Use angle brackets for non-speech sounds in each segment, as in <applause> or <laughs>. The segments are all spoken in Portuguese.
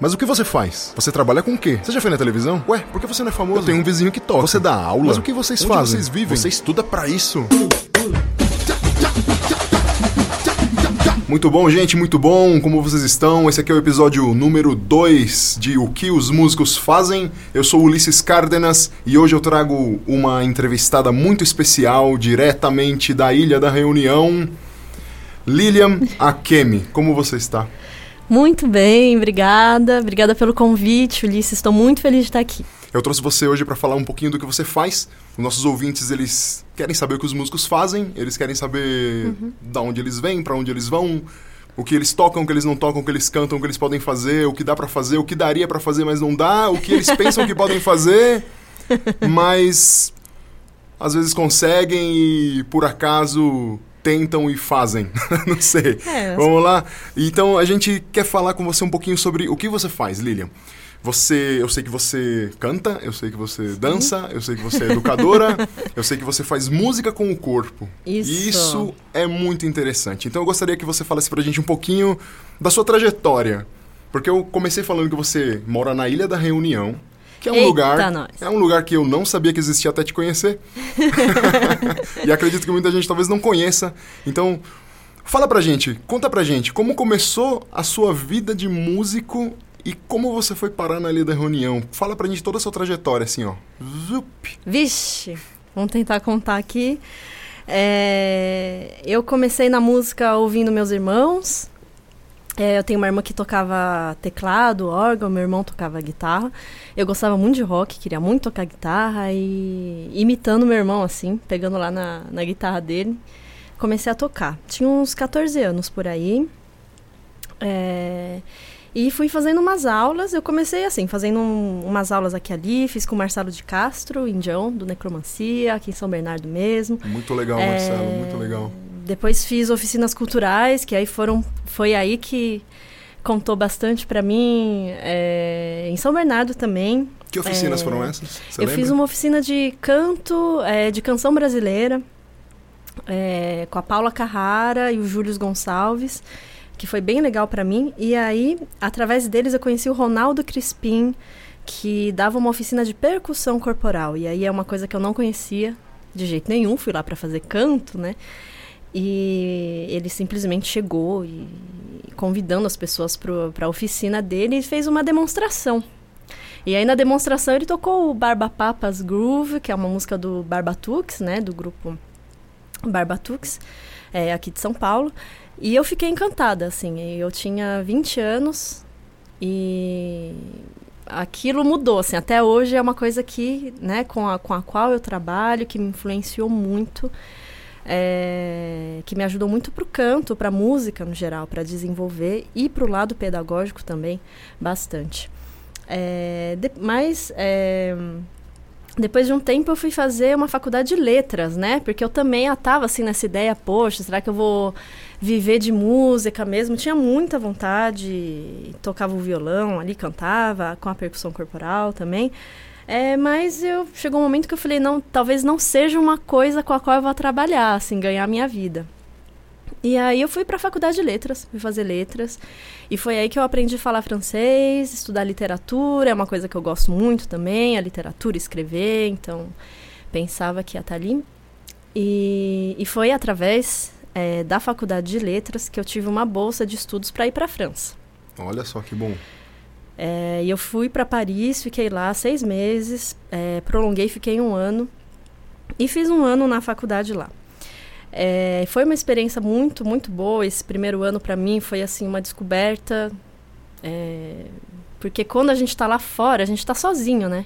Mas o que você faz? Você trabalha com o quê? Você já foi na televisão? Ué, por que você não é famoso? Eu tenho um vizinho que toca. Você dá aula? Mas o que vocês Onde fazem? vocês vivem? Você estuda pra isso? Muito bom, gente, muito bom. Como vocês estão? Esse aqui é o episódio número 2 de O que os músicos fazem. Eu sou Ulisses Cárdenas e hoje eu trago uma entrevistada muito especial diretamente da Ilha da Reunião. Lilian Akemi, como você está? Muito bem, obrigada. Obrigada pelo convite, Ulisses. Estou muito feliz de estar aqui. Eu trouxe você hoje para falar um pouquinho do que você faz. Os nossos ouvintes, eles querem saber o que os músicos fazem, eles querem saber Uhum. da onde eles vêm, para onde eles vão, o que eles tocam, o que eles não tocam, o que eles cantam, o que eles podem fazer, o que dá para fazer, o que daria para fazer, mas não dá, o que eles <laughs> pensam que podem fazer, mas às vezes conseguem e por acaso tentam e fazem. <laughs> não sei. É, Vamos lá? Então a gente quer falar com você um pouquinho sobre o que você faz, Lilian. Você, eu sei que você canta, eu sei que você dança, eu sei que você é educadora, <laughs> eu sei que você faz música com o corpo. Isso. E Isso é muito interessante. Então eu gostaria que você falasse pra gente um pouquinho da sua trajetória. Porque eu comecei falando que você mora na Ilha da Reunião, que é um Eita, lugar, nós. é um lugar que eu não sabia que existia até te conhecer. <laughs> <laughs> e acredito que muita gente talvez não conheça. Então, fala pra gente, conta pra gente, como começou a sua vida de músico e como você foi parar na Ilha da Reunião. Fala pra gente toda a sua trajetória, assim, ó. Zup. Vixe, vamos tentar contar aqui. É, eu comecei na música ouvindo meus irmãos. É, eu tenho uma irmã que tocava teclado, órgão, meu irmão tocava guitarra. Eu gostava muito de rock, queria muito tocar guitarra e imitando meu irmão, assim, pegando lá na, na guitarra dele, comecei a tocar. Tinha uns 14 anos por aí. É, e fui fazendo umas aulas. Eu comecei assim, fazendo um- umas aulas aqui ali. Fiz com o Marcelo de Castro, indião, do Necromancia, aqui em São Bernardo mesmo. Muito legal, É, Marcelo, muito legal. Depois fiz oficinas culturais, que aí foram. Foi aí que contou bastante pra mim. é, em São Bernardo também. Que oficinas É, foram essas? Você eu lembra? fiz uma oficina de canto, é, de canção brasileira, com a Paula Carrara e o Júlio Gonçalves, que foi bem legal pra mim. E aí, através deles, eu conheci o Ronaldo Crispim, que dava uma oficina de percussão corporal. E aí é uma coisa que eu não conhecia de jeito nenhum, fui lá pra fazer canto, né? E ele simplesmente chegou e convidando as pessoas para a oficina dele e fez uma demonstração. E aí na demonstração ele tocou o Barba Papas Groove, que é uma música do Barbatux, né, do grupo Barbatux, é, aqui de São Paulo. E eu fiquei encantada, assim. Eu tinha 20 anos e aquilo mudou, assim. Até hoje é uma coisa que, né, com a, com a qual eu trabalho, que me influenciou muito, é, que me ajudou muito pro canto, pra música no geral, para desenvolver e pro lado pedagógico também, bastante. É, de- mas é, depois de um tempo eu fui fazer uma faculdade de letras, né? Porque eu também estava assim nessa ideia, poxa, será que eu vou viver de música mesmo? Tinha muita vontade, tocava o violão ali, cantava com a percussão corporal também. É, mas eu chegou um momento que eu falei, não, talvez não seja uma coisa com a qual eu vou trabalhar, assim, ganhar minha vida. E aí eu fui para a faculdade de letras, fui fazer letras. E foi aí que eu aprendi a falar francês, estudar literatura, é uma coisa que eu gosto muito também, a literatura, escrever, então pensava que ia estar ali. E, e foi através é, da faculdade de letras que eu tive uma bolsa de estudos para ir para a França. Olha só que bom. É, e eu fui para Paris, fiquei lá seis meses, é, prolonguei, fiquei um ano e fiz um ano na faculdade lá. É, foi uma experiência muito, muito boa. Esse primeiro ano para mim foi assim uma descoberta, é, porque quando a gente está lá fora, a gente está sozinho, né?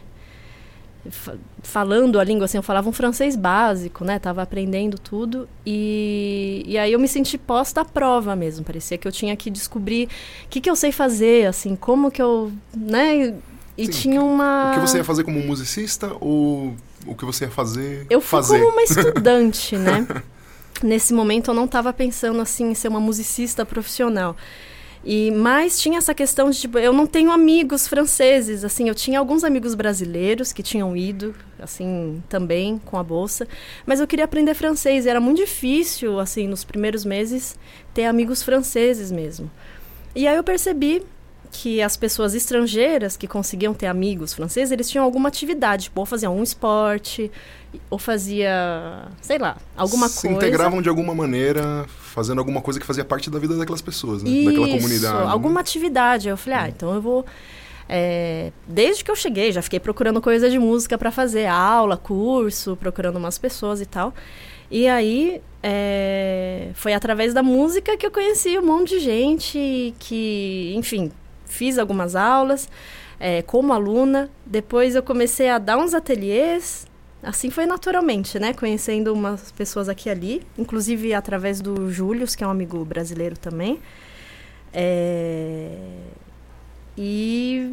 Fa- falando a língua assim, eu falava um francês básico, né? Tava aprendendo tudo e, e aí eu me senti posta à prova mesmo. Parecia que eu tinha que descobrir o que, que eu sei fazer, assim, como que eu, né? E Sim, tinha uma. O que você ia fazer como musicista ou o que você ia fazer Eu fui fazer? como uma <laughs> estudante, né? Nesse momento eu não estava pensando assim em ser uma musicista profissional. E mas tinha essa questão de tipo, eu não tenho amigos franceses, assim, eu tinha alguns amigos brasileiros que tinham ido, assim, também com a bolsa, mas eu queria aprender francês e era muito difícil, assim, nos primeiros meses ter amigos franceses mesmo. E aí eu percebi que as pessoas estrangeiras que conseguiam ter amigos franceses, eles tinham alguma atividade, tipo, ou faziam um esporte, ou fazia, sei lá, alguma Se coisa. Se integravam de alguma maneira, fazendo alguma coisa que fazia parte da vida daquelas pessoas, né? Isso, Daquela comunidade. alguma atividade. Eu falei, ah, então eu vou... É, desde que eu cheguei, já fiquei procurando coisa de música para fazer, aula, curso, procurando umas pessoas e tal. E aí, é, foi através da música que eu conheci um monte de gente que, enfim, fiz algumas aulas é, como aluna. Depois eu comecei a dar uns ateliês. Assim foi naturalmente, né? Conhecendo umas pessoas aqui e ali. Inclusive através do Júlio, que é um amigo brasileiro também. É... E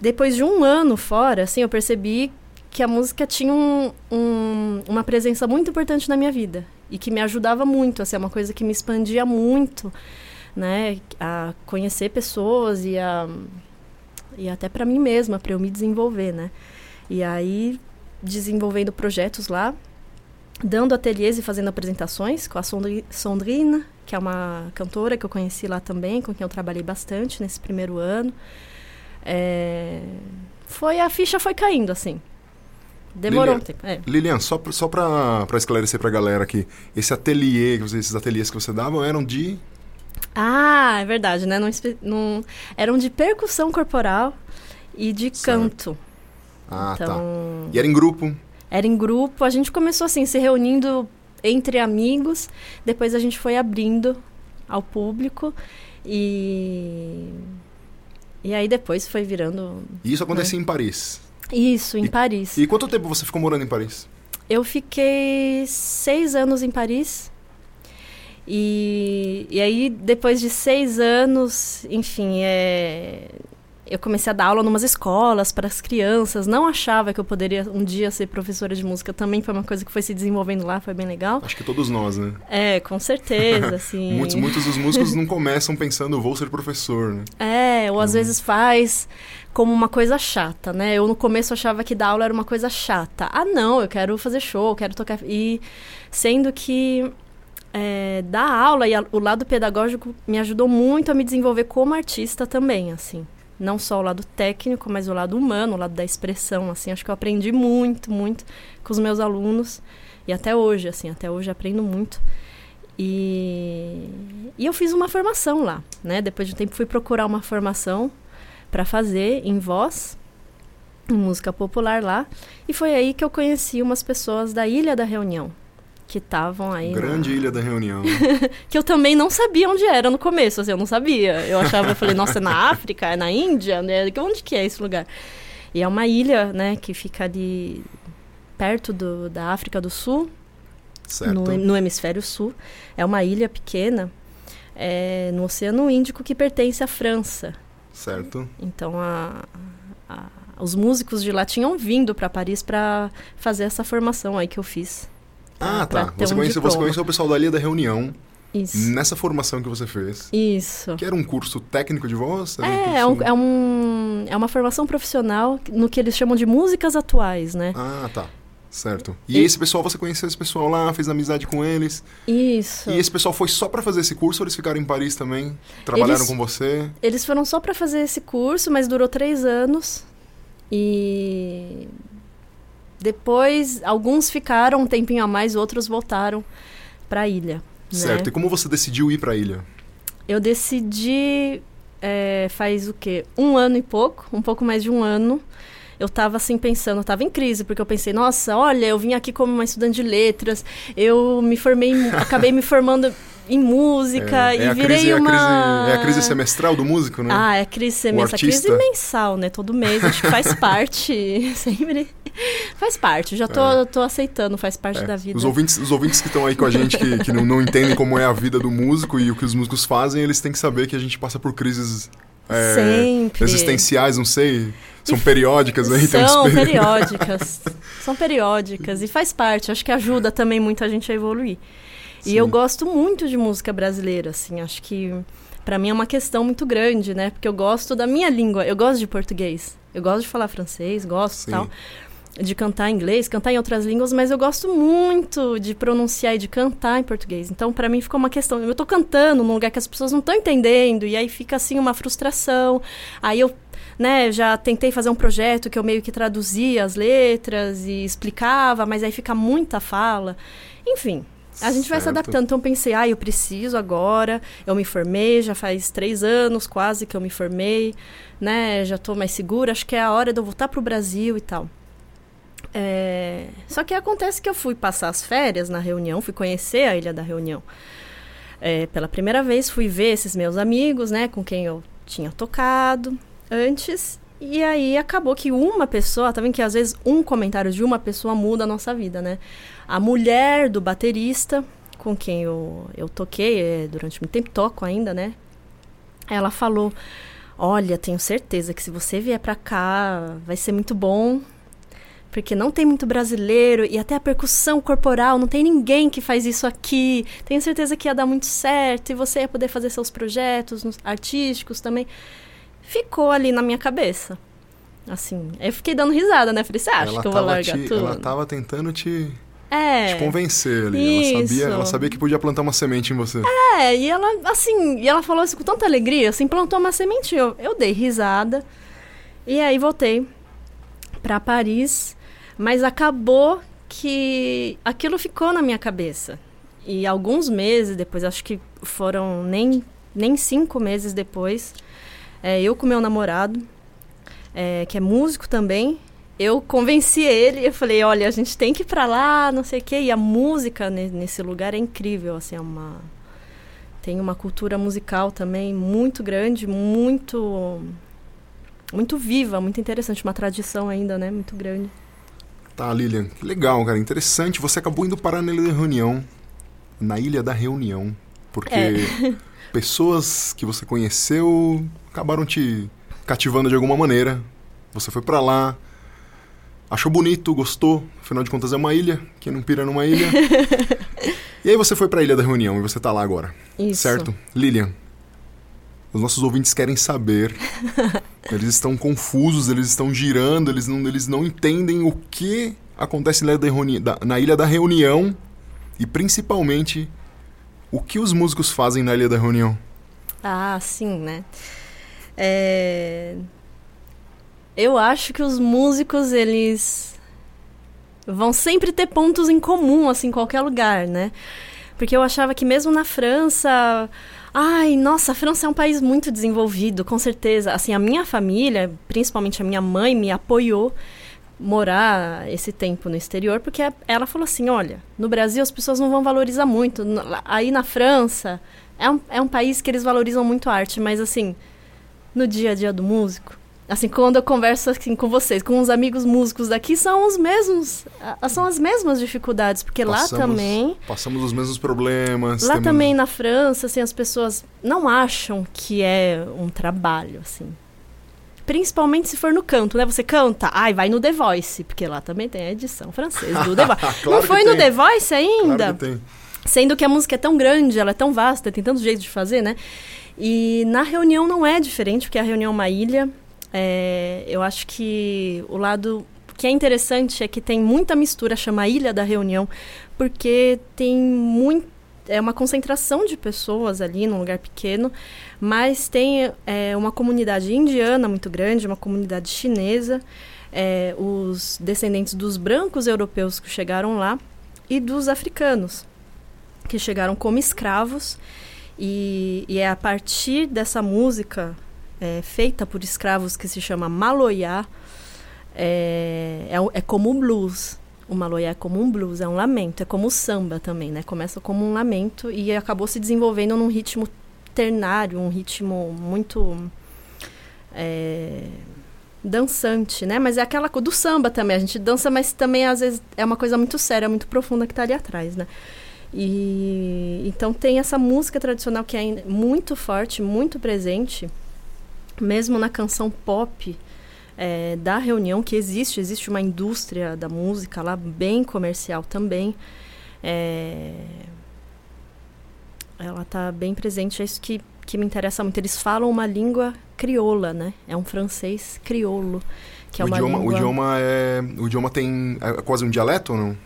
depois de um ano fora, assim, eu percebi que a música tinha um, um, uma presença muito importante na minha vida e que me ajudava muito, assim, é uma coisa que me expandia muito, né, a conhecer pessoas e a e até para mim mesma, para eu me desenvolver, né? E aí desenvolvendo projetos lá, dando ateliês e fazendo apresentações com a Sondrina, que é uma cantora que eu conheci lá também, com quem eu trabalhei bastante nesse primeiro ano. É... Foi a ficha foi caindo assim. Demorou Lilian, um tempo. É. Lilian, só, só para esclarecer para a galera aqui, esse ateliê, esses ateliês que você dava eram de ah, é verdade, né? Não, não, eram de percussão corporal e de certo. canto. Ah, tá. então, tá. E era em grupo? Era em grupo. A gente começou assim, se reunindo entre amigos. Depois a gente foi abrindo ao público. E. E aí depois foi virando. E isso acontecia né? em Paris? Isso, em e, Paris. E quanto tempo você ficou morando em Paris? Eu fiquei seis anos em Paris. E, e aí, depois de seis anos, enfim, é, eu comecei a dar aula em umas escolas para as crianças. Não achava que eu poderia um dia ser professora de música. Também foi uma coisa que foi se desenvolvendo lá, foi bem legal. Acho que todos nós, né? É, com certeza, <laughs> assim. muitos, muitos dos músicos não começam pensando, vou ser professor, né? É, ou às hum. vezes faz como uma coisa chata, né? Eu no começo achava que dar aula era uma coisa chata. Ah, não, eu quero fazer show, eu quero tocar. E sendo que é, dar aula e a, o lado pedagógico me ajudou muito a me desenvolver como artista também, assim. Não só o lado técnico, mas o lado humano, o lado da expressão, assim. Acho que eu aprendi muito, muito com os meus alunos. E até hoje, assim, até hoje aprendo muito. E, e eu fiz uma formação lá, né? Depois de um tempo fui procurar uma formação para fazer em voz, em música popular lá. E foi aí que eu conheci umas pessoas da Ilha da Reunião, que estavam aí. Grande na... Ilha da Reunião. <laughs> que eu também não sabia onde era no começo, assim, eu não sabia. Eu achava, eu falei, nossa, é na África, é na Índia, né? Onde que é esse lugar? E é uma ilha, né, que fica ali perto do, da África do Sul, no, no, hemisfério sul. É uma ilha pequena é, no Oceano Índico que pertence à França. Certo. Então a, a, os músicos de lá tinham vindo para Paris para fazer essa formação aí que eu fiz. Ah, tá. Você, um conhece, você conheceu o pessoal dali da reunião. Isso. Nessa formação que você fez. Isso. Que era um curso técnico de voz? É, um é, um, é, um, é uma formação profissional no que eles chamam de músicas atuais, né? Ah, tá. Certo. E, e, esse pessoal, você conheceu esse pessoal lá, fez amizade com eles? Isso. E esse pessoal foi só para fazer esse curso ou eles ficaram em Paris também? Trabalharam eles, com você? Eles foram só para fazer esse curso, mas durou três anos. E depois, alguns ficaram um tempinho a mais, outros voltaram para a ilha. Certo. Né? E como você decidiu ir para a ilha? Eu decidi é, faz o quê? Um ano e pouco, um pouco mais de um ano. Eu estava assim pensando, eu estava em crise, porque eu pensei, nossa, olha, eu vim aqui como uma estudante de letras, eu me formei, acabei me formando em música é, é e virei crise, uma... É a, crise, é a crise semestral do músico, né? Ah, é a crise semestral. Crise mensal, né? Todo mês, acho que faz <laughs> parte, <laughs> sempre... Faz parte, já tô, é. tô aceitando, faz parte é. da vida. Os ouvintes, os ouvintes que estão aí com a gente, que, que não, não, entendem como é a vida do músico e o que os músicos fazem, eles têm que saber que a gente passa por crises é, Sempre. existenciais, não sei. São e periódicas aí? São periódicas. <laughs> são periódicas. E faz parte, acho que ajuda também muito a gente a evoluir. Sim. E eu gosto muito de música brasileira, assim, acho que para mim é uma questão muito grande, né? Porque eu gosto da minha língua, eu gosto de português. Eu gosto de falar francês, gosto e tal. de cantar em inglês, cantar em outras línguas, mas eu gosto muito de pronunciar e de cantar em português. Então, para mim ficou uma questão, eu tô cantando num lugar que as pessoas não estão entendendo e aí fica assim uma frustração. Aí eu né, já tentei fazer um projeto que eu meio que traduzia as letras e explicava, mas aí fica muita fala. Enfim, a gente vai se adaptando. Então pensei, ah, eu preciso agora. Eu me formei, já faz três anos quase que eu me formei, né? Já estou mais segura. Acho que é a hora de eu voltar pro Brasil e tal. É... Só que acontece que eu fui passar as férias na reunião, fui conhecer a Ilha da Reunião. É, pela primeira vez fui ver esses meus amigos, né, com quem eu tinha tocado antes. E aí acabou que uma pessoa, tá vendo que às vezes um comentário de uma pessoa muda a nossa vida, né? A mulher do baterista, com quem eu, eu toquei, é, durante muito tempo toco ainda, né? Ela falou: Olha, tenho certeza que se você vier pra cá, vai ser muito bom porque não tem muito brasileiro e até a percussão corporal, não tem ninguém que faz isso aqui. Tenho certeza que ia dar muito certo e você ia poder fazer seus projetos artísticos também. Ficou ali na minha cabeça. Assim, eu fiquei dando risada, né? Falei, você acha ela que eu vou largar te, tudo? Ela tava tentando te, é, te convencer ali. Ela sabia, ela sabia que podia plantar uma semente em você. É, e ela, assim, e ela falou assim com tanta alegria, assim, plantou uma semente. Eu, eu dei risada. E aí voltei para Paris mas acabou que aquilo ficou na minha cabeça. E alguns meses depois, acho que foram nem, nem cinco meses depois, é, eu com meu namorado, é, que é músico também, eu convenci ele, eu falei, olha, a gente tem que ir pra lá, não sei o quê. E a música nesse lugar é incrível, assim, é uma... Tem uma cultura musical também muito grande, muito... Muito viva, muito interessante, uma tradição ainda, né, muito grande. Tá, Lilian, que legal, cara, interessante. Você acabou indo parar na Ilha da Reunião, na Ilha da Reunião, porque é. <laughs> pessoas que você conheceu acabaram te cativando de alguma maneira. Você foi para lá, achou bonito, gostou, afinal de contas é uma ilha, quem não pira numa ilha. <laughs> e aí você foi para a Ilha da Reunião e você tá lá agora. Isso. Certo? Lilian, os nossos ouvintes querem saber. <laughs> eles estão confusos, eles estão girando, eles não, eles não entendem o que acontece na ilha, da, na ilha da Reunião e principalmente o que os músicos fazem na Ilha da Reunião. Ah, sim, né? É... Eu acho que os músicos, eles vão sempre ter pontos em comum, assim, em qualquer lugar, né? Porque eu achava que mesmo na França Ai, nossa, a França é um país muito desenvolvido, com certeza. Assim, a minha família, principalmente a minha mãe, me apoiou morar esse tempo no exterior, porque ela falou assim: olha, no Brasil as pessoas não vão valorizar muito. Aí na França é um, é um país que eles valorizam muito a arte, mas assim, no dia a dia do músico, Assim, quando eu converso assim com vocês, com os amigos músicos daqui, são os mesmos, são as mesmas dificuldades, porque passamos, lá também... Passamos os mesmos problemas. Lá temos... também na França, assim, as pessoas não acham que é um trabalho, assim. Principalmente se for no canto, né? Você canta, ai, vai no The Voice, porque lá também tem a edição francesa do The <laughs> Voice. claro não foi no. The Voice ainda? Claro que tem. Sendo que a música é tão grande, ela é tão vasta, tem tantos jeitos de fazer, né? E na reunião não é diferente, porque a reunião é uma ilha, é, eu acho que o lado que é interessante é que tem muita mistura, chama Ilha da Reunião, porque tem muito é uma concentração de pessoas ali num lugar pequeno, mas tem é, uma comunidade indiana muito grande, uma comunidade chinesa, é, os descendentes dos brancos europeus que chegaram lá e dos africanos que chegaram como escravos. E, e é a partir dessa música é, feita por escravos que se chama maloyá. É, é, é como o blues. O maloyá é como um blues, é um lamento. É como o samba também, né? Começa como um lamento e acabou se desenvolvendo num ritmo ternário, um ritmo muito é, dançante, né? Mas é aquela do samba também. A gente dança, mas também às vezes é uma coisa muito séria, muito profunda que está ali atrás, né? E então tem essa música tradicional que é muito forte, muito presente mesmo na canção pop é, da reunião que existe, existe uma indústria da música lá bem comercial também. É, ela está bem presente, é isso que, que me interessa muito. Eles falam uma língua crioula, né? É um francês crioulo, que é o, uma idioma, língua... o idioma é. O idioma tem. É quase um dialeto ou não?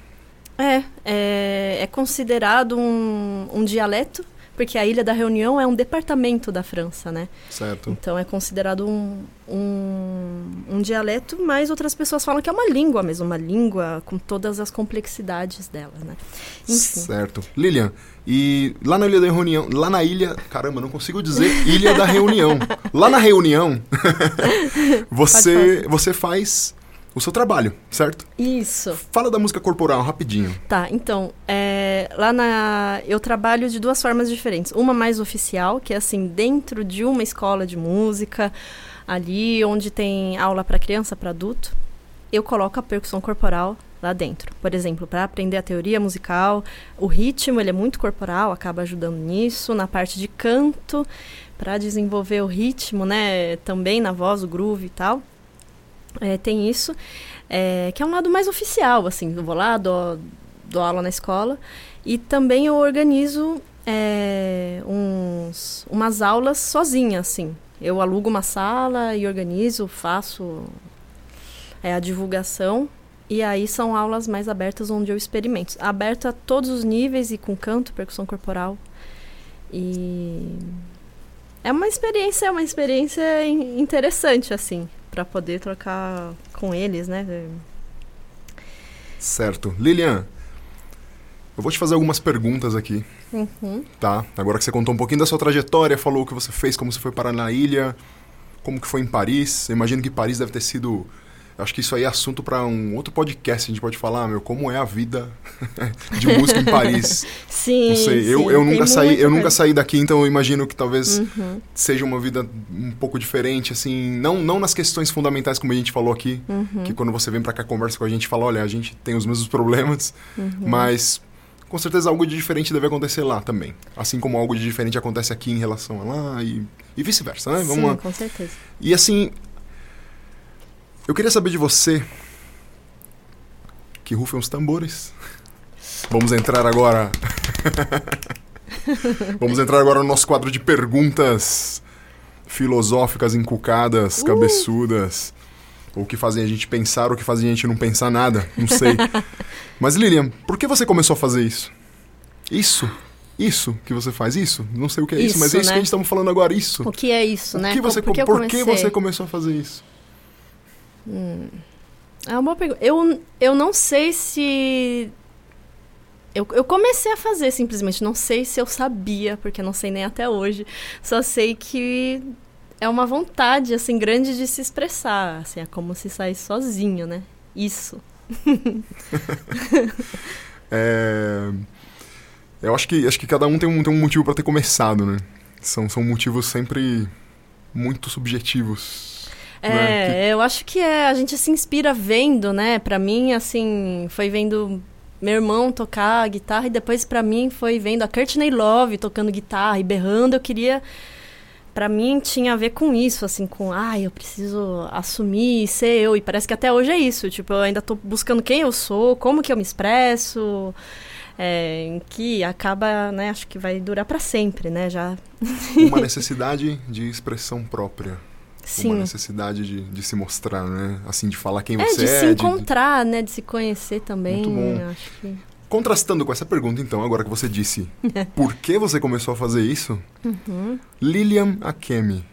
É, é, é considerado um, um dialeto, porque a Ilha da Reunião é um departamento da França, né? Certo. Então é considerado um, um, um dialeto, mas outras pessoas falam que é uma língua mesmo, uma língua com todas as complexidades dela, né? Enfim. Certo. Lilian, e lá na Ilha da Reunião, lá na ilha, caramba, não consigo dizer Ilha da Reunião. Lá na reunião, <laughs> <laughs> você, você faz o seu trabalho, certo? Isso. Fala da música corporal rapidinho. Tá, então, é, lá na. Eu trabalho de duas formas diferentes. Uma mais oficial, que é assim, dentro de uma escola de música, ali onde tem aula para criança, para adulto, eu coloco a percussão corporal lá dentro. Por exemplo, para aprender a teoria musical, o ritmo ele é muito corporal, acaba ajudando nisso. Na parte de canto, para desenvolver o ritmo, né, também na voz, o groove e tal. É, tem isso, é, que é um lado mais oficial, assim, eu vou lá, dou, dou aula na escola, e também eu organizo é, uns, umas aulas sozinha, assim. Eu alugo uma sala e organizo, faço é, a divulgação, e aí são aulas mais abertas onde eu experimento. Aberta a todos os níveis e com canto, percussão corporal. E é uma experiência, é uma experiência interessante, assim para poder trocar com eles, né? Certo. Lilian, eu vou te fazer algumas perguntas aqui, Uhum. tá? Agora que você contou um pouquinho da sua trajetória, falou o que você fez, como você foi parar na ilha, como que foi em Paris. Eu imagino que Paris deve ter sido... Eu acho que isso aí é assunto para um outro podcast. A gente pode falar, meu, como é a vida <laughs> de música em Paris. <laughs> Sim, Não sei, eu, sim, eu tem nunca saí, eu nunca saí daqui, então eu imagino que talvez Uhum, seja uma vida um pouco diferente, assim, não, não nas questões fundamentais como a gente falou aqui, uhum, que quando você vem pra cá conversa com a gente fala, olha, a gente tem os mesmos problemas, uhum. mas com certeza algo de diferente deve acontecer lá também, assim como algo de diferente acontece aqui em relação a lá e, e vice-versa, né? Vamos Sim, lá. com certeza. E assim, eu queria saber de você que rufem os tambores. Vamos entrar agora. <laughs> Vamos entrar agora no nosso quadro de perguntas filosóficas, encucadas, Uh! cabeçudas. Ou que fazem a gente pensar, ou que fazem a gente não pensar nada, não sei. <laughs> Mas Lilian, por que você começou a fazer isso? Isso, isso que você faz, isso? Não sei o que é isso, mas Isso, é isso né? que a gente estamos falando agora, isso. O que é isso, O né? que você, por que, por que você começou a fazer isso? Hum, é uma boa pergunta. Eu, eu não sei se. Eu, eu comecei a fazer simplesmente. Não sei se eu sabia, porque não sei nem até hoje. Só sei que é uma vontade, assim, grande de se expressar. Assim, é como se saísse sozinho, né? Isso. <laughs> É, Eu acho que, acho que cada um tem um, tem um motivo para ter começado, né? São, são motivos sempre muito subjetivos. Né? É, eu acho que é, a gente se inspira vendo, né? Pra mim, assim, foi vendo meu irmão tocar guitarra e depois pra mim foi vendo a Courtney Love tocando guitarra e berrando. Eu queria, Pra mim tinha a ver com isso, assim, com, ai, eu preciso assumir, ser eu. E parece que até hoje é isso. Tipo, eu ainda tô buscando quem eu sou, como que eu me expresso. É, que acaba, né? Acho que vai durar pra sempre, né? Já. Uma <laughs> necessidade de expressão própria. Uma Sim. necessidade de, de se mostrar, né? Assim, de falar quem É, você de é. se de- encontrar, né? De se conhecer também. Muito bom. Acho que. Contrastando com essa pergunta, então, agora que você disse <laughs> por que você começou a fazer isso, Uhum. Lilian Akemi,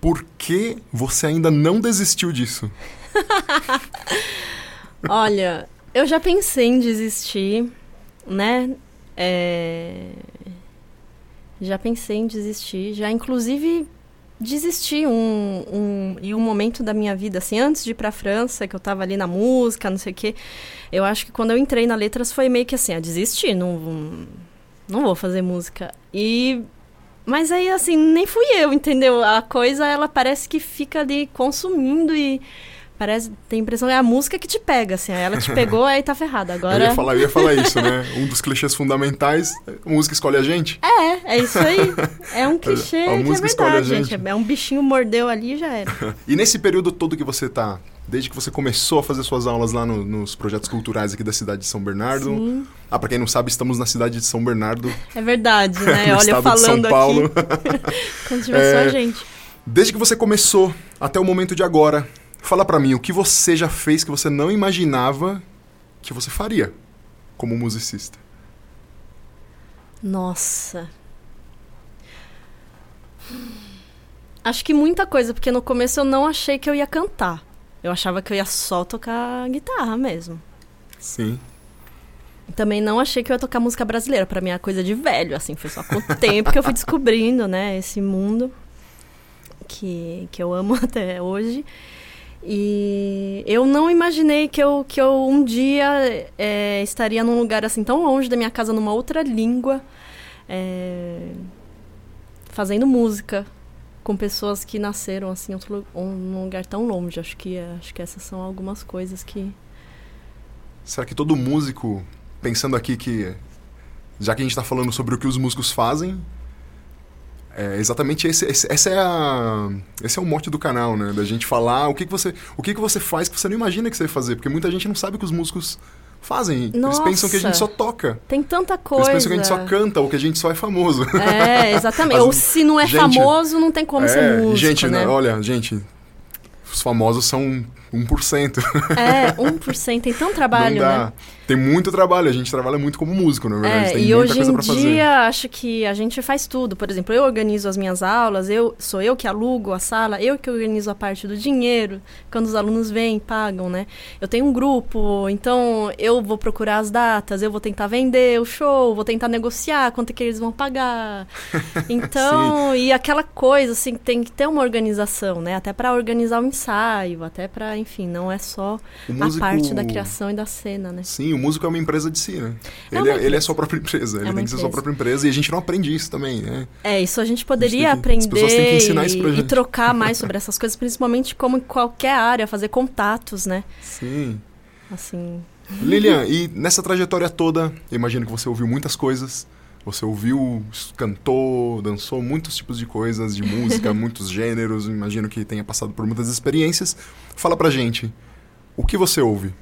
por que você ainda não desistiu disso? <laughs> Olha, eu já pensei em desistir, né? É, Já pensei em desistir, já inclusive desisti um, um, em um momento da minha vida, assim, antes de ir pra França, que eu tava ali na música, não sei o quê. Eu acho que quando eu entrei na letras foi meio que assim, ah, desisti, não, não vou fazer música. E mas aí, assim, nem fui eu, entendeu? A coisa, ela parece que fica ali consumindo e parece, tem a impressão que é a música que te pega, assim. Ela te pegou, aí tá ferrada. <laughs> Eu Agora. ia falar, eu ia falar isso, né? <laughs> Um dos clichês fundamentais, a música escolhe a gente. É, é isso aí. É um <laughs> clichê A que é música escolhe a verdade, gente. É um bichinho mordeu ali e já era. E nesse período todo que você tá, desde que você começou a fazer suas aulas lá no- nos projetos culturais aqui da cidade de São Bernardo. Sim, Ah, pra quem não sabe, estamos na cidade de São Bernardo, é verdade, né? Olha, falando de São Paulo. aqui, quando tiver só É, a gente. Desde que você começou até o momento de agora, Fala pra mim o que você já fez que você não imaginava que você faria como musicista. Nossa. Acho que muita coisa, porque no começo eu não achei que eu ia cantar. Eu achava que eu ia só tocar guitarra mesmo. Sim. Também não achei que eu ia tocar música brasileira. Pra mim é coisa de velho, assim. Foi só com o tempo que eu fui descobrindo, né? Esse mundo que, que eu amo <laughs> até hoje. E eu não imaginei que eu, que eu um dia é, estaria num lugar assim tão longe da minha casa, numa outra língua, é, fazendo música com pessoas que nasceram assim outro, um, num lugar tão longe. Acho que, acho que essas são algumas coisas que. Será que todo músico, pensando aqui que. Já que a gente está falando sobre o que os músicos fazem, é exatamente esse, esse, essa é a, esse é o mote do canal, né? Da gente falar o que, que você o que, que você faz que você não imagina que você vai fazer, porque muita gente não sabe que os músicos fazem. Nossa, Eles pensam que a gente só toca. Tem tanta coisa. Eles pensam que a gente só canta ou que a gente só é famoso. É, <laughs> exatamente. As, ou se não é gente, famoso, não tem como é, ser músico, Gente, né? olha, gente, os famosos são 1%. É, 1%. Tem tão <laughs> trabalho, não dá. né? Tem muito trabalho, a gente trabalha muito como músico, na verdade. É, tem e muita hoje coisa em pra fazer. dia, acho que a gente faz tudo. Por exemplo, eu organizo as minhas aulas, eu sou eu que alugo a sala, eu que organizo a parte do dinheiro, quando os alunos vêm, pagam, né? Eu tenho um grupo, então eu vou procurar as datas, eu vou tentar vender o show, vou tentar negociar quanto é que eles vão pagar. <laughs> Então, e aquela coisa, assim, tem que ter uma organização, né? Até para organizar o ensaio, até para, enfim, não é só O músico- a parte da criação e da cena, né? Sim, o músico é uma empresa de si, né? É ele, é, ele é empresa. sua própria empresa, ele uma tem que ser sua empresa. própria empresa e a gente não aprende isso também, né? É, isso a gente poderia tem que- as pessoas têm que aprender ensinar isso pra e, e gente. trocar mais <laughs> sobre essas coisas, principalmente como em qualquer área, fazer contatos, né? Sim. Assim, Lilian, e nessa trajetória toda, eu imagino que você ouviu muitas coisas. Você ouviu, cantou, dançou muitos tipos de coisas, de música, <laughs> muitos gêneros. Imagino que tenha passado por muitas experiências. Fala pra gente, o que você ouve?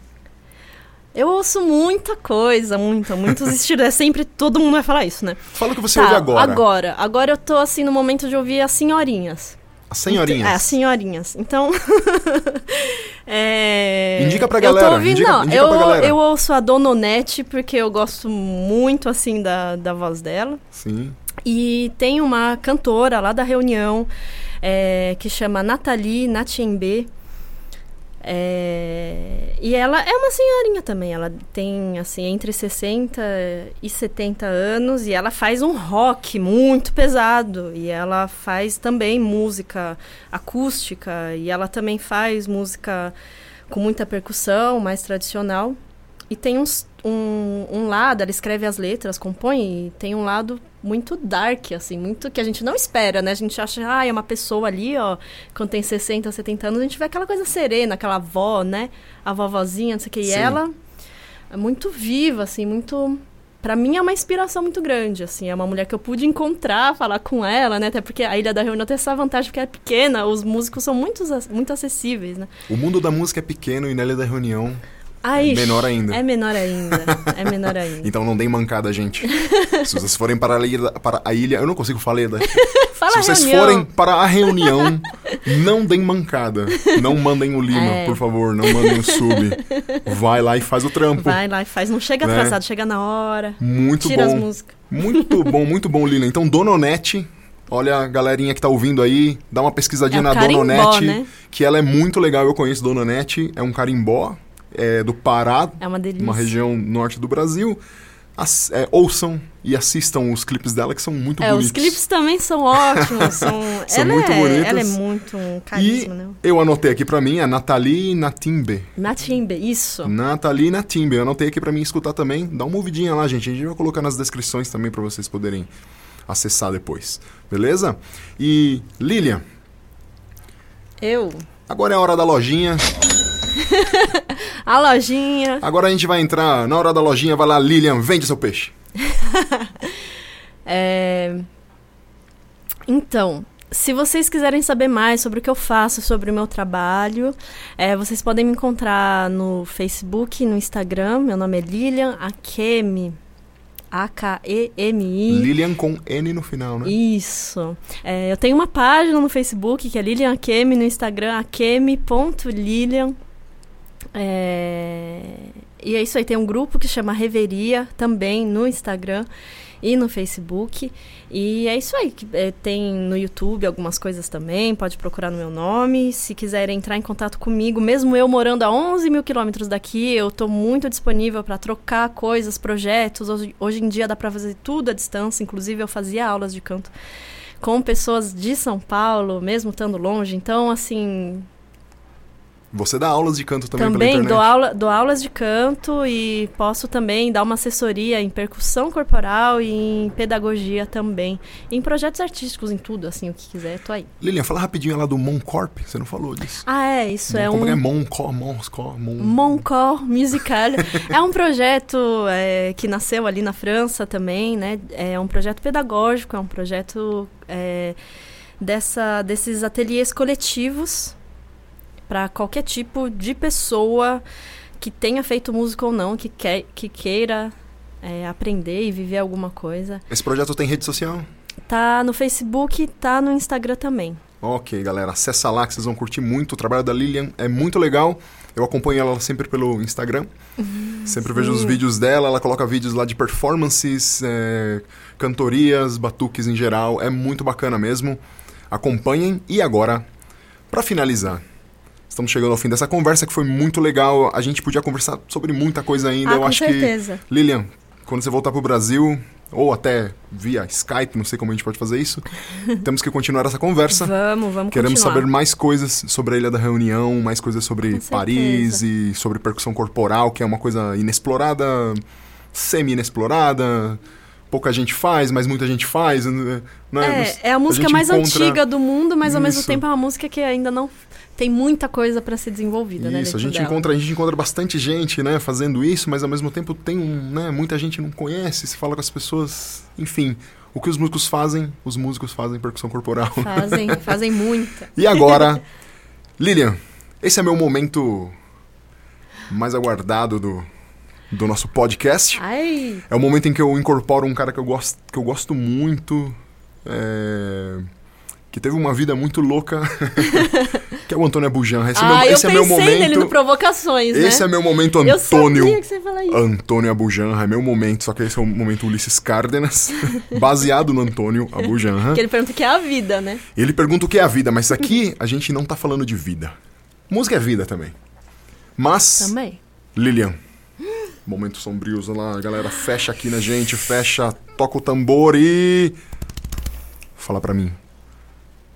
Eu ouço muita coisa, muita, muitos <laughs> estilos. É sempre, todo mundo vai falar isso, né? Fala o que você Tá, ouve agora. Agora, agora eu tô assim no momento de ouvir as senhorinhas. As senhorinhas. É, as senhorinhas. Então. <laughs> é, Indica pra Eu galera, tô ouvindo, indica- não, indica eu, eu ouço a Dona Onete porque eu gosto muito, assim, da, da voz dela. Sim. E tem uma cantora lá da reunião é, que chama Nathalie Natiembe. É, e ela é uma senhorinha também. Ela tem, assim, entre 60 e 70 anos. E ela faz um rock muito pesado. E ela faz também música acústica. E ela também faz música com muita percussão, mais tradicional. E tem uns, um, um lado, ela escreve as letras, compõe, e tem um lado muito dark, assim, muito que a gente não espera, né? A gente acha, ah, é uma pessoa ali, ó, quando tem 60, 70 anos, a gente vê aquela coisa serena, aquela avó, né? A vovozinha, não sei o que. E ela é muito viva, assim, muito. Pra mim é uma inspiração muito grande, assim. É uma mulher que eu pude encontrar, falar com ela, né? Até porque a Ilha da Reunião tem essa vantagem porque é pequena, os músicos são muito, muito acessíveis, né? O mundo da música é pequeno e na Ilha da Reunião Ai, É menor ainda. É menor ainda. É menor <laughs> ainda. Então não deem mancada, gente. <laughs> Se vocês forem para a ilha, para a ilha eu não consigo falar. Ilha. <laughs> Fala Se vocês reunião. forem para a reunião, não deem mancada. Não mandem o Lima, É. por favor. Não mandem o sub. Vai lá e faz o trampo. Vai lá e faz. Não chega Né? atrasado, chega na hora. Muito tira as bom. músicas. Muito bom, muito bom, Lila. Então, Dona Onete, olha a galerinha que tá ouvindo aí, dá uma pesquisadinha É na carimbó, Dona Onete, né? que ela é muito legal. Eu conheço Dona Onete, é um carimbó é, do Pará, É uma delícia. uma região norte do Brasil. As- é, ouçam e assistam os clipes dela, que são muito É, bonitos. os clipes também são ótimos. <laughs> São, São ela muito é, bonitos. Ela é muito um carisma, né? Eu anotei aqui pra mim a Nathalie Natimbe. Natimbe, isso. Nathalie Natimbe. Eu anotei aqui pra mim escutar também. Dá uma ouvidinha lá, gente. A gente vai colocar nas descrições também pra vocês poderem acessar depois. Beleza? E Lilian, Eu. agora é a hora da lojinha. A lojinha. Agora a gente vai entrar na hora da lojinha. Vai lá, Lilian, vende seu peixe. <laughs> É... Então, se vocês quiserem saber mais sobre o que eu faço, sobre o meu trabalho, é, vocês podem me encontrar no Facebook, no Instagram. Meu nome é Lilian Akemi. A-K-E-M-I. Lilian com N no final, né? Isso. É, eu tenho uma página no Facebook que é Lilian Akemi, no Instagram akemi.lilian. É, e é isso aí, tem um grupo que chama Reveria também no Instagram e no Facebook. E é isso aí. É, tem no YouTube algumas coisas também, pode procurar no meu nome. Se quiser entrar em contato comigo, mesmo eu morando a 11 mil quilômetros daqui, eu estou muito disponível para trocar coisas, projetos. Hoje, hoje em dia dá para fazer tudo à distância, inclusive eu fazia aulas de canto com pessoas de São Paulo, mesmo estando longe. Então, assim, você dá aulas de canto também, também pela internet? Dou, aula, dou aulas de canto e posso também dar uma assessoria em percussão corporal e em pedagogia também. Em projetos artísticos, em tudo, assim, o que quiser, tô aí. Lilian, fala rapidinho lá do Moncorp, você não falou disso. Ah, é, isso é Como um... é Moncor, Moncor, Mon... Moncor Musical. <laughs> é um projeto é, que nasceu ali na França também, né? É um projeto pedagógico, é um projeto é, dessa, desses ateliês coletivos para qualquer tipo de pessoa que tenha feito música ou não, que, quer, que queira é, aprender e viver alguma coisa. Esse projeto tem rede social? Tá no Facebook, tá no Instagram também. Ok, galera, acessa lá que vocês vão curtir muito. O trabalho da Lilian é muito legal. Eu acompanho ela sempre pelo Instagram. Uhum, <laughs> sempre sim. vejo os vídeos dela. Ela coloca vídeos lá de performances, é, cantorias, batuques em geral. É muito bacana mesmo. Acompanhem. E agora, para finalizar, Estamos chegando ao fim dessa conversa que foi muito legal. A gente podia conversar sobre muita coisa ainda. Ah, Eu com acho certeza. que Lilian, quando você voltar para o Brasil ou até via Skype, não sei como a gente pode fazer isso, <laughs> temos que continuar essa conversa. Vamos, vamos Queremos continuar. saber mais coisas sobre a Ilha da Reunião, mais coisas sobre Paris e sobre percussão corporal, que é uma coisa inexplorada, semi-inexplorada. Pouca gente faz, mas muita gente faz. Né? É, é a música gente mais encontra- antiga do mundo, mas ao mesmo Isso. tempo é uma música que ainda não tem muita coisa para ser desenvolvida, né? Isso, a dentro gente, dela. encontra, a gente encontra bastante gente, né, fazendo isso, mas ao mesmo tempo tem um, né, muita gente não conhece, se fala com as pessoas, enfim. O que os músicos fazem, os músicos fazem percussão corporal. Fazem, <laughs> fazem muita. E agora, Lilian, esse é meu momento mais aguardado do, do nosso podcast. Ai, É o momento em que eu incorporo um cara que eu gosto, que eu gosto muito, é, que teve uma vida muito louca, <laughs> que é o Antônio Abujanra. Esse, é, ah, meu, eu esse é meu pensei momento. nele no Provocações, né? Esse é meu momento Eu Antônio. sabia que você ia falar isso. Antônio Abujanra, é meu momento, só que esse é o momento Ulisses Cárdenas, <laughs> baseado no Antônio Abujanra. Que ele pergunta o que é a vida, né? Ele pergunta o que é a vida, mas aqui a gente não tá falando de vida. Música é vida também. Mas, Também. Lilian, momentos sombrios, olha lá, galera fecha aqui na gente, fecha, toca o tambor e. Fala pra mim,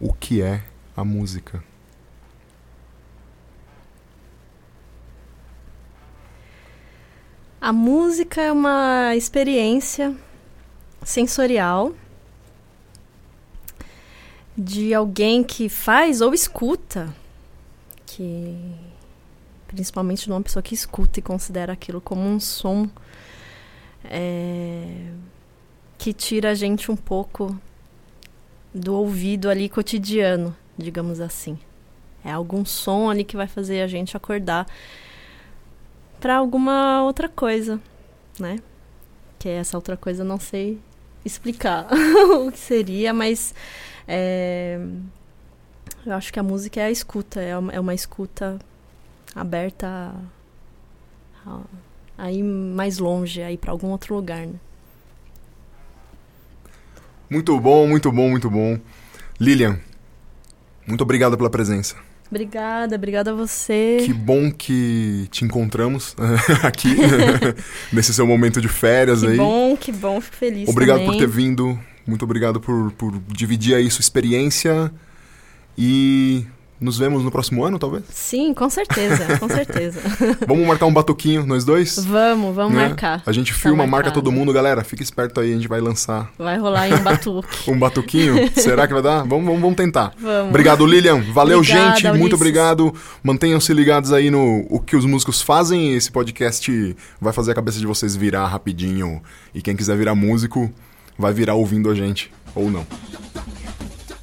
o que é a música? A música é uma experiência sensorial de alguém que faz ou escuta, que principalmente de uma pessoa que escuta e considera aquilo como um som é, que tira a gente um pouco do ouvido ali cotidiano, digamos assim. É algum som ali que vai fazer a gente acordar para alguma outra coisa, né? Que essa outra coisa eu não sei explicar <laughs> o que seria, mas é, eu acho que a música é a escuta, é uma, é uma escuta aberta a, ir mais longe, a ir para algum outro lugar, né? Muito bom, muito bom, muito bom. Lilian, muito obrigado pela presença. Obrigada, obrigada a você. Que bom que te encontramos <laughs> aqui, <laughs> nesse seu momento de férias Que aí. bom, que bom, fico feliz Obrigado também. por ter vindo. Muito obrigado por, por dividir aí sua experiência. E nos vemos no próximo ano, talvez? Sim, com certeza, com <laughs> certeza. Vamos marcar um batuquinho, nós dois? vamos, vamos né? marcar. A gente Tá filma, marca marcado. todo mundo, galera. Fica esperto aí, a gente vai lançar Vai rolar em um batuque. <laughs> um batuquinho. Será que vai dar? Vamos, vamos, vamos tentar. Vamos. Obrigado, Lilian. Valeu, Obrigada, gente. Muito Ulisses. obrigado. Mantenham-se ligados aí no o que os músicos fazem. Esse podcast vai fazer a cabeça de vocês virar rapidinho. E quem quiser virar músico, vai virar ouvindo a gente. Ou não.